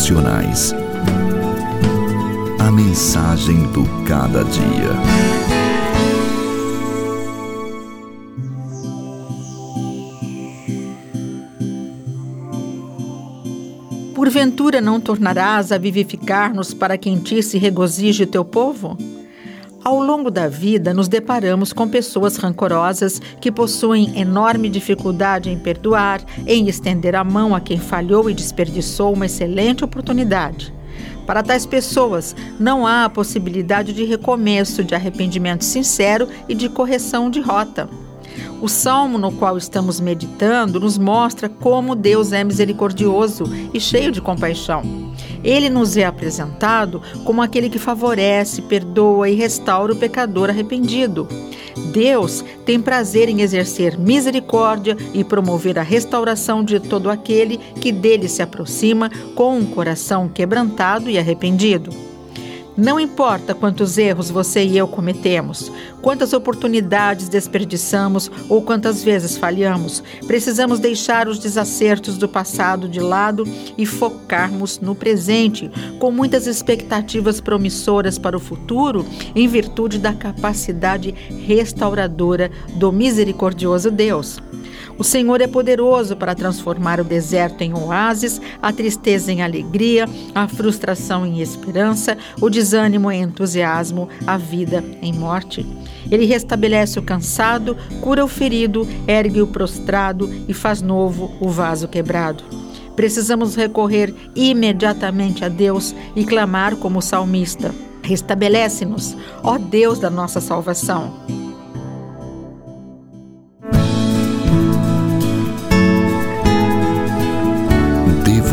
Devocionais. A mensagem do cada dia. Porventura não tornarás a vivificar-nos para que em ti se regozije teu povo? Ao longo da vida, nos deparamos com pessoas rancorosas que possuem enorme dificuldade em perdoar, em estender a mão a quem falhou e desperdiçou uma excelente oportunidade. Para tais pessoas, não há a possibilidade de recomeço, de arrependimento sincero e de correção de rota. O salmo no qual estamos meditando nos mostra como Deus é misericordioso e cheio de compaixão. Ele nos é apresentado como aquele que favorece, perdoa e restaura o pecador arrependido. Deus tem prazer em exercer misericórdia e promover a restauração de todo aquele que dele se aproxima com um coração quebrantado e arrependido. Não importa quantos erros você e eu cometemos, quantas oportunidades desperdiçamos ou quantas vezes falhamos, precisamos deixar os desacertos do passado de lado e focarmos no presente, com muitas expectativas promissoras para o futuro, em virtude da capacidade restauradora do misericordioso Deus. O Senhor é poderoso para transformar o deserto em oásis, a tristeza em alegria, a frustração em esperança, o desânimo em entusiasmo, a vida em morte. Ele restabelece o cansado, cura o ferido, ergue o prostrado e faz novo o vaso quebrado. Precisamos recorrer imediatamente a Deus e clamar como salmista: Restabelece-nos, ó Deus da nossa salvação.